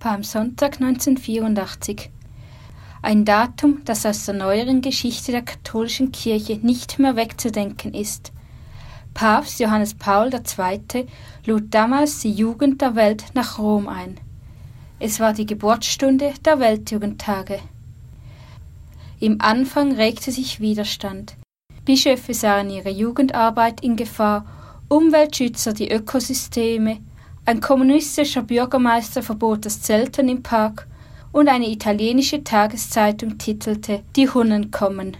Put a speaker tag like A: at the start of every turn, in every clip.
A: Palmsonntag 1984. Ein Datum, das aus der neueren Geschichte der katholischen Kirche nicht mehr wegzudenken ist. Papst Johannes Paul II. lud damals die Jugend der Welt nach Rom ein. Es war die Geburtsstunde der Weltjugendtage. Im Anfang regte sich Widerstand. Bischöfe sahen ihre Jugendarbeit in Gefahr, Umweltschützer die Ökosysteme, ein kommunistischer Bürgermeister verbot das Zelten im Park und eine italienische Tageszeitung titelte Die Hunnen kommen.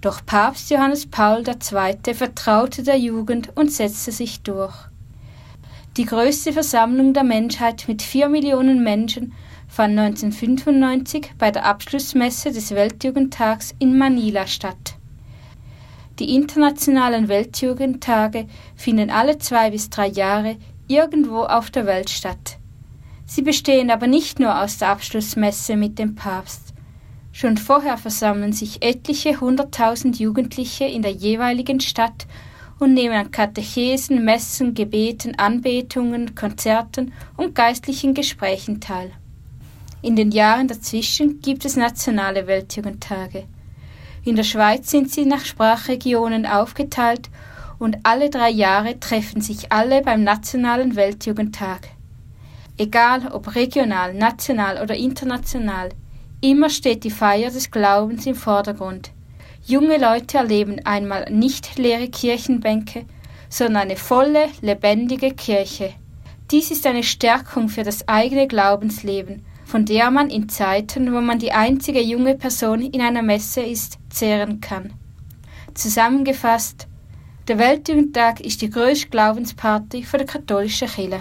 A: Doch Papst Johannes Paul II. vertraute der Jugend und setzte sich durch. Die größte Versammlung der Menschheit mit vier Millionen Menschen fand 1995 bei der Abschlussmesse des Weltjugendtags in Manila statt. Die internationalen Weltjugendtage finden alle zwei bis drei Jahre irgendwo auf der Welt statt. Sie bestehen aber nicht nur aus der Abschlussmesse mit dem Papst. Schon vorher versammeln sich etliche hunderttausend Jugendliche in der jeweiligen Stadt und nehmen an Katechesen, Messen, Gebeten, Anbetungen, Konzerten und geistlichen Gesprächen teil. In den Jahren dazwischen gibt es nationale Weltjugendtage. In der Schweiz sind sie nach Sprachregionen aufgeteilt und alle drei Jahre treffen sich alle beim Nationalen Weltjugendtag. Egal ob regional, national oder international, immer steht die Feier des Glaubens im Vordergrund. Junge Leute erleben einmal nicht leere Kirchenbänke, sondern eine volle, lebendige Kirche. Dies ist eine Stärkung für das eigene Glaubensleben, von der man in Zeiten, wo man die einzige junge Person in einer Messe ist, zehren kann. Zusammengefasst, der Weltjugendtag ist die grösste Glaubensparty für die katholische Kirche.